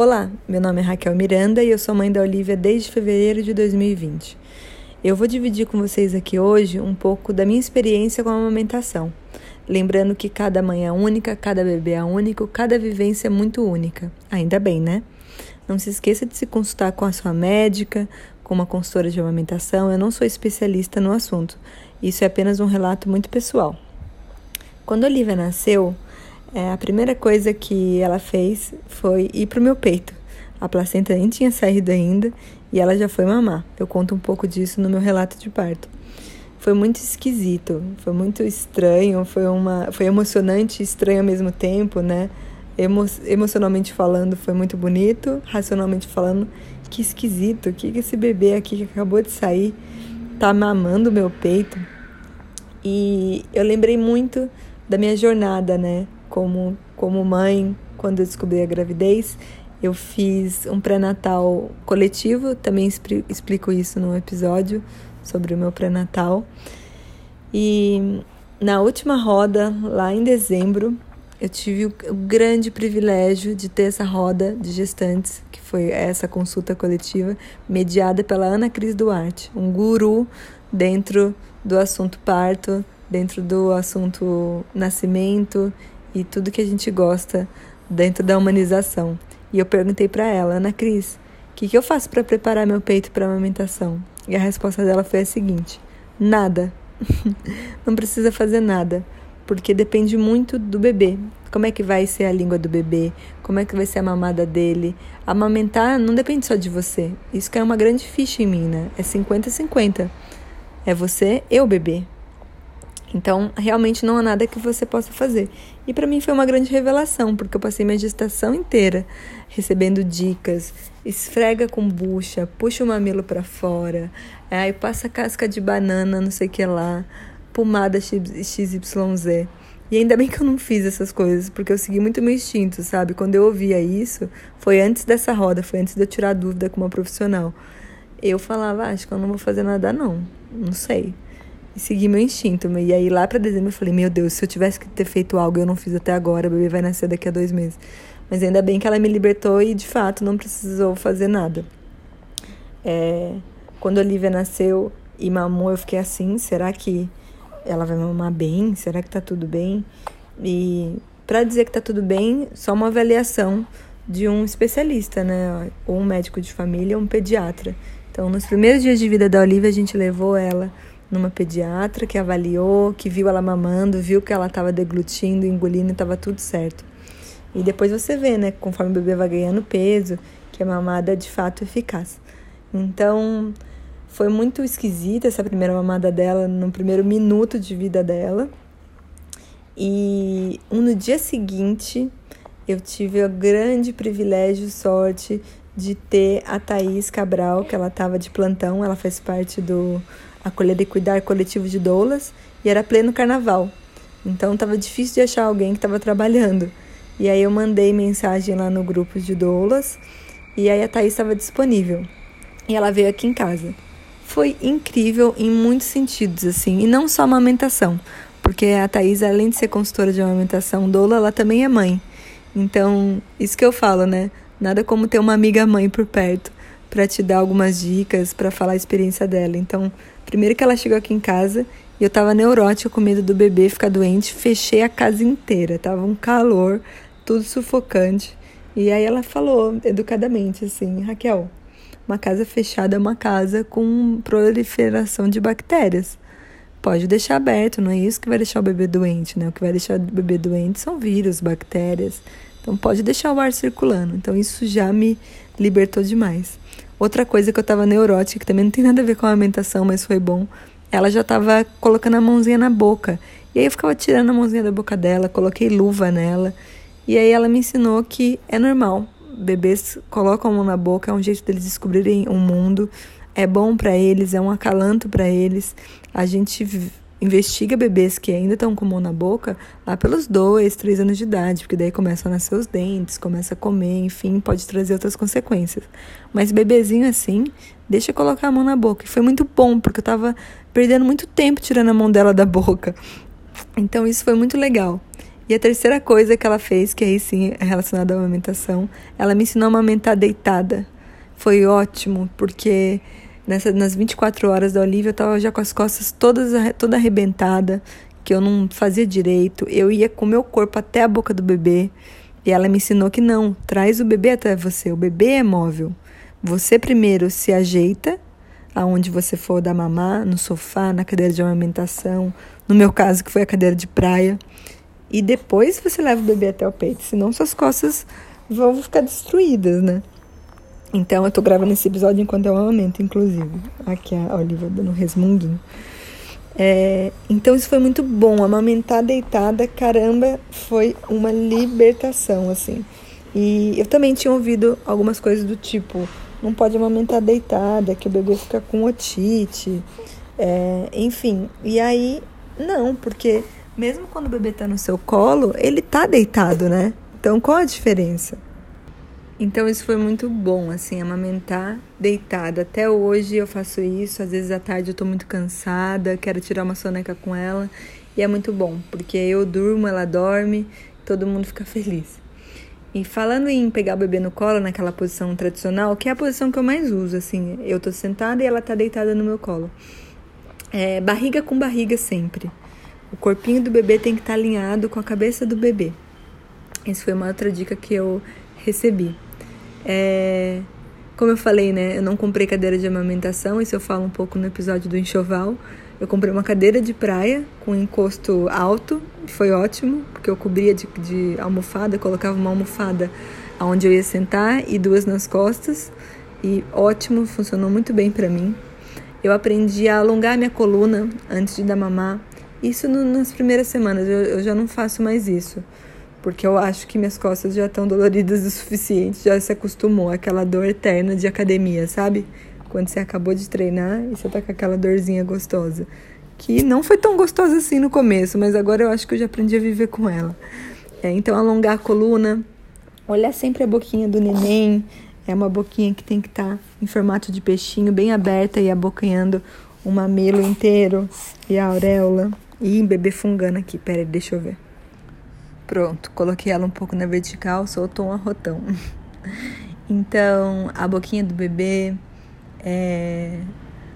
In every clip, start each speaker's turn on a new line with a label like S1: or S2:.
S1: Olá, meu nome é Raquel Miranda e eu sou mãe da Olivia desde fevereiro de 2020. Eu vou dividir com vocês aqui hoje um pouco da minha experiência com a amamentação. Lembrando que cada mãe é única, cada bebê é único, cada vivência é muito única. Ainda bem, né? Não se esqueça de se consultar com a sua médica, com uma consultora de amamentação. Eu não sou especialista no assunto. Isso é apenas um relato muito pessoal. Quando Olivia nasceu, é, a primeira coisa que ela fez foi ir pro meu peito. A placenta nem tinha saído ainda e ela já foi mamar. Eu conto um pouco disso no meu relato de parto. Foi muito esquisito, foi muito estranho, foi uma, foi emocionante e estranho ao mesmo tempo, né? Emo, emocionalmente falando, foi muito bonito, racionalmente falando, que esquisito, que esse bebê aqui que acabou de sair tá mamando meu peito. E eu lembrei muito da minha jornada, né? Como, como mãe, quando eu descobri a gravidez, eu fiz um pré-natal coletivo, também explico isso no episódio sobre o meu pré-natal. E na última roda, lá em dezembro, eu tive o grande privilégio de ter essa roda de gestantes, que foi essa consulta coletiva, mediada pela Ana Cris Duarte, um guru dentro do assunto parto, dentro do assunto nascimento e tudo que a gente gosta dentro da humanização. E eu perguntei para ela, Ana Cris, o que, que eu faço para preparar meu peito para amamentação? E a resposta dela foi a seguinte: nada. Não precisa fazer nada, porque depende muito do bebê. Como é que vai ser a língua do bebê? Como é que vai ser a mamada dele? Amamentar não depende só de você. Isso que é uma grande ficha em mim, né? É 50-50. É você e o bebê. Então, realmente não há nada que você possa fazer. E para mim foi uma grande revelação, porque eu passei minha gestação inteira recebendo dicas, esfrega com bucha, puxa o mamilo para fora, aí passa casca de banana, não sei o que lá, pomada XYZ. E ainda bem que eu não fiz essas coisas, porque eu segui muito meu instinto, sabe? Quando eu ouvia isso, foi antes dessa roda, foi antes de eu tirar dúvida com uma profissional. Eu falava, ah, acho que eu não vou fazer nada não, não sei e seguir meu instinto. E aí lá para dezembro eu falei, meu Deus, se eu tivesse que ter feito algo eu não fiz até agora, o bebê vai nascer daqui a dois meses. Mas ainda bem que ela me libertou e de fato não precisou fazer nada. É, quando a Olivia nasceu e mamou, eu fiquei assim, será que ela vai mamar bem? Será que tá tudo bem? E para dizer que tá tudo bem, só uma avaliação de um especialista, né? Ou um médico de família, ou um pediatra. Então, nos primeiros dias de vida da Olivia, a gente levou ela numa pediatra que avaliou, que viu ela mamando, viu que ela estava deglutindo, engolindo estava tudo certo. E depois você vê, né, conforme o bebê vai ganhando peso, que a mamada é de fato eficaz. Então, foi muito esquisita essa primeira mamada dela no primeiro minuto de vida dela. E no dia seguinte, eu tive o grande privilégio, sorte de ter a Thaís Cabral, que ela estava de plantão, ela faz parte do acolher e cuidar coletivo de doulas e era pleno carnaval. Então estava difícil de achar alguém que estava trabalhando. E aí eu mandei mensagem lá no grupo de doulas e aí a Thaís estava disponível. E ela veio aqui em casa. Foi incrível em muitos sentidos, assim, e não só amamentação, porque a Thaís, além de ser consultora de amamentação doula, ela também é mãe. Então, isso que eu falo, né? Nada como ter uma amiga mãe por perto para te dar algumas dicas, para falar a experiência dela. Então, primeiro que ela chegou aqui em casa e eu tava neurótica com medo do bebê ficar doente, fechei a casa inteira, tava um calor, tudo sufocante. E aí ela falou educadamente assim: "Raquel, uma casa fechada é uma casa com proliferação de bactérias. Pode deixar aberto, não é isso que vai deixar o bebê doente, né? O que vai deixar o bebê doente são vírus, bactérias. Então pode deixar o ar circulando. Então isso já me libertou demais. Outra coisa que eu tava neurótica, que também não tem nada a ver com a alimentação, mas foi bom. Ela já tava colocando a mãozinha na boca. E aí eu ficava tirando a mãozinha da boca dela, coloquei luva nela. E aí ela me ensinou que é normal. Bebês colocam a mão na boca, é um jeito deles descobrirem o um mundo. É bom para eles, é um acalanto para eles. A gente investiga bebês que ainda estão com mão na boca lá pelos dois, três anos de idade, porque daí começam a nascer os dentes, começa a comer, enfim, pode trazer outras consequências. Mas bebezinho assim, deixa colocar a mão na boca. E foi muito bom, porque eu tava perdendo muito tempo tirando a mão dela da boca. Então isso foi muito legal. E a terceira coisa que ela fez, que aí sim é relacionada à amamentação, ela me ensinou a amamentar deitada. Foi ótimo, porque nessa, nas 24 horas da Olivia eu tava já com as costas todas toda arrebentada, que eu não fazia direito. Eu ia com o meu corpo até a boca do bebê. E ela me ensinou que não, traz o bebê até você. O bebê é móvel. Você primeiro se ajeita aonde você for dar mamar, no sofá, na cadeira de amamentação, no meu caso que foi a cadeira de praia, e depois você leva o bebê até o peito, senão suas costas vão ficar destruídas, né? Então eu tô gravando esse episódio enquanto eu amamento, inclusive. Aqui a Olivia dando um resmunguinho. É, então isso foi muito bom. Amamentar deitada, caramba, foi uma libertação, assim. E eu também tinha ouvido algumas coisas do tipo: não pode amamentar deitada, que o bebê fica com otite, é, enfim. E aí, não, porque mesmo quando o bebê tá no seu colo, ele tá deitado, né? Então qual a diferença? Então isso foi muito bom, assim, amamentar deitada. Até hoje eu faço isso, às vezes à tarde eu tô muito cansada, quero tirar uma soneca com ela, e é muito bom, porque eu durmo, ela dorme, todo mundo fica feliz. E falando em pegar o bebê no colo, naquela posição tradicional, que é a posição que eu mais uso, assim, eu tô sentada e ela tá deitada no meu colo. É, barriga com barriga sempre. O corpinho do bebê tem que estar tá alinhado com a cabeça do bebê. Essa foi uma outra dica que eu recebi. É, como eu falei, né? Eu não comprei cadeira de amamentação, isso eu falo um pouco no episódio do enxoval. Eu comprei uma cadeira de praia com encosto alto, foi ótimo, porque eu cobria de, de almofada, colocava uma almofada onde eu ia sentar e duas nas costas, e ótimo, funcionou muito bem para mim. Eu aprendi a alongar minha coluna antes de dar mamar. Isso no, nas primeiras semanas, eu, eu já não faço mais isso porque eu acho que minhas costas já estão doloridas o suficiente, já se acostumou àquela dor eterna de academia, sabe? Quando você acabou de treinar e você tá com aquela dorzinha gostosa. Que não foi tão gostosa assim no começo, mas agora eu acho que eu já aprendi a viver com ela. É, então, alongar a coluna, olhar sempre a boquinha do neném. É uma boquinha que tem que estar tá em formato de peixinho, bem aberta e abocanhando o mamilo inteiro e a auréola. E bebê fungando aqui, peraí, deixa eu ver. Pronto, coloquei ela um pouco na vertical, soltou um arrotão. Então, a boquinha do bebê é,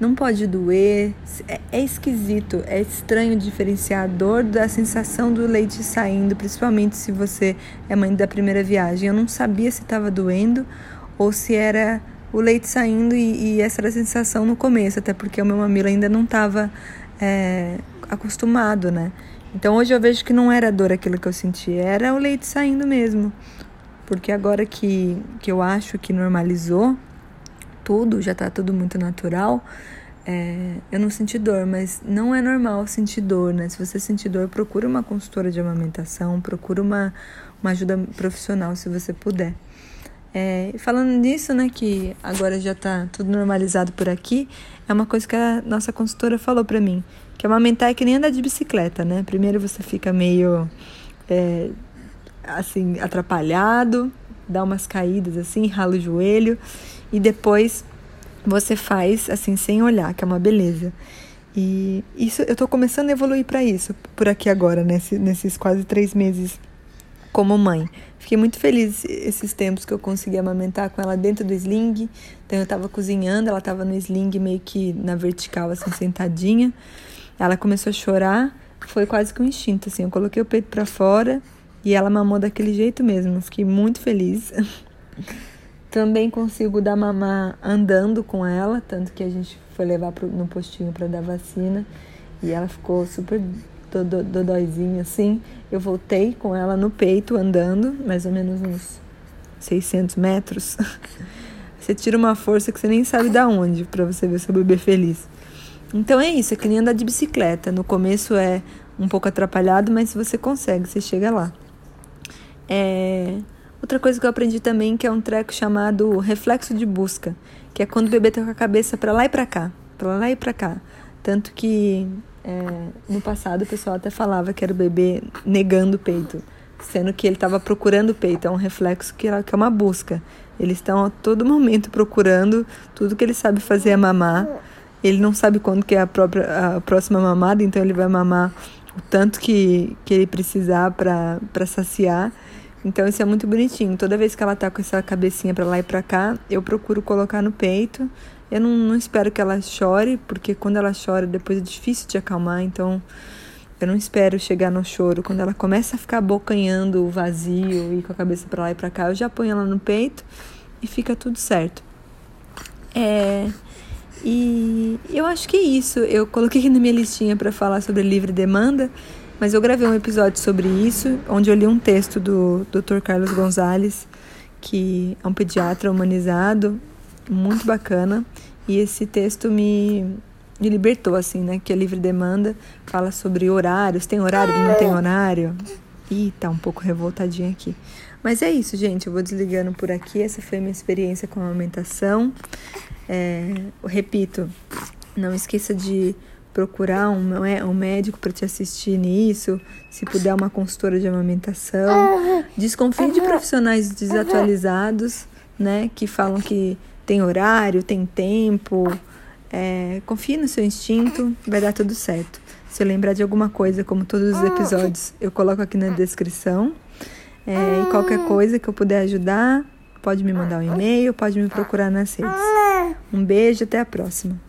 S1: não pode doer, é, é, esquisito, é estranho diferenciar a dor da sensação do leite saindo, principalmente se você é mãe da primeira viagem. Eu não sabia se estava doendo ou se era o leite saindo e, e, essa era a sensação no começo, até porque o meu mamilo ainda não estava é, acostumado, né? Então hoje eu vejo que não era dor aquilo que eu senti, era o leite saindo mesmo. Porque agora que, que eu acho que normalizou tudo, já tá tudo muito natural, é, eu não senti dor, mas não é normal sentir dor, né? Se você sentir dor, procura uma consultora de amamentação, procura uma, uma ajuda profissional se você puder. É, falando nisso, né, que agora já tá tudo normalizado por aqui, é uma coisa que a nossa consultora falou para mim, que amamentar é que nem andar de bicicleta, né? Primeiro você fica meio é, assim atrapalhado, dá umas caídas assim, rala o joelho e depois você faz assim sem olhar, que é uma beleza. E isso eu tô começando a evoluir para isso por aqui agora, nesse, nesses quase três meses como mãe. Fiquei muito feliz esses tempos que eu consegui amamentar com ela dentro do sling. Então eu estava cozinhando, ela estava no sling meio que na vertical, assim, sentadinha. Ela começou a chorar, foi quase que um instinto, assim. Eu coloquei o peito para fora e ela mamou daquele jeito mesmo. Fiquei muito feliz. Também consigo dar mamar andando com ela, tanto que a gente foi levar pro, no postinho para dar vacina e ela ficou super dodóizinha assim. Eu voltei com ela no peito, andando, mais ou menos uns 600 metros. Você tira uma força que você nem sabe da onde para você ver seu bebê feliz. Então é isso, é que nem andar de bicicleta. No começo é um pouco atrapalhado, mas você consegue, você chega lá. É... Outra coisa que eu aprendi também que é um treco chamado reflexo de busca, que é quando o bebê tá com a cabeça para lá e para cá, para lá e para cá. Tanto que é, no passado o pessoal até falava que era o bebê negando o peito, sendo que ele estava procurando o peito. É um reflexo que é, é uma busca. Eles estão a todo momento procurando tudo que ele sabe fazer é mamar. Ele não sabe quando que é a, própria, a próxima mamada, então ele vai mamar o tanto que, que ele precisar para saciar. Então isso é muito bonitinho. Toda vez que ela tá com essa cabecinha para lá e para cá, eu procuro colocar no peito. Eu não, não espero que ela chore, porque quando ela chora depois é difícil de acalmar, então eu não espero chegar no choro. Quando ela começa a ficar bocanhando vazio e com a cabeça para lá e para cá, eu já ponho ela no peito e fica tudo certo. É, e eu acho que é isso. Eu coloquei aqui na minha listinha para falar sobre livre demanda. Mas eu gravei um episódio sobre isso, onde eu li um texto do Dr. Carlos Gonzalez, que é um pediatra humanizado, muito bacana. E esse texto me, me libertou, assim, né? Que a livre demanda fala sobre horários. Tem horário, não tem horário? Ih, tá um pouco revoltadinha aqui. Mas é isso, gente. Eu vou desligando por aqui. Essa foi a minha experiência com a amamentação. É, eu repito, não esqueça de procurar um, um médico para te assistir nisso, se puder uma consultora de amamentação. Desconfie de profissionais desatualizados, né, que falam que tem horário, tem tempo. É, confie no seu instinto, vai dar tudo certo. Se eu lembrar de alguma coisa, como todos os episódios, eu coloco aqui na descrição. É, e qualquer coisa que eu puder ajudar, pode me mandar um e-mail, pode me procurar nas redes. Um beijo, até a próxima.